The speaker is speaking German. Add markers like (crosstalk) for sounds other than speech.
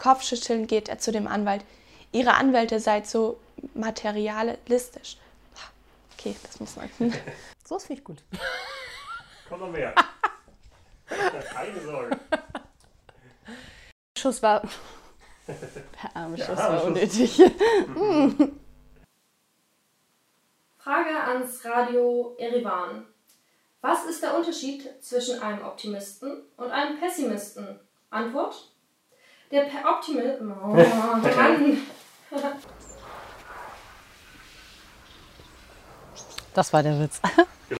Kopfschütteln geht er zu dem Anwalt. Ihre Anwälte seid so materialistisch. Okay, das muss man. (laughs) So ist ich gut. Kommt noch mehr. (laughs) Keine Sorge. Schuss war. (laughs) Der arme Schuss arme war Schuss. unnötig. Frage ans Radio Erivan. Was ist der Unterschied zwischen einem Optimisten und einem Pessimisten? Antwort? Der Pe Optimist. Oh, (laughs) Mann! Das war der Witz. (laughs)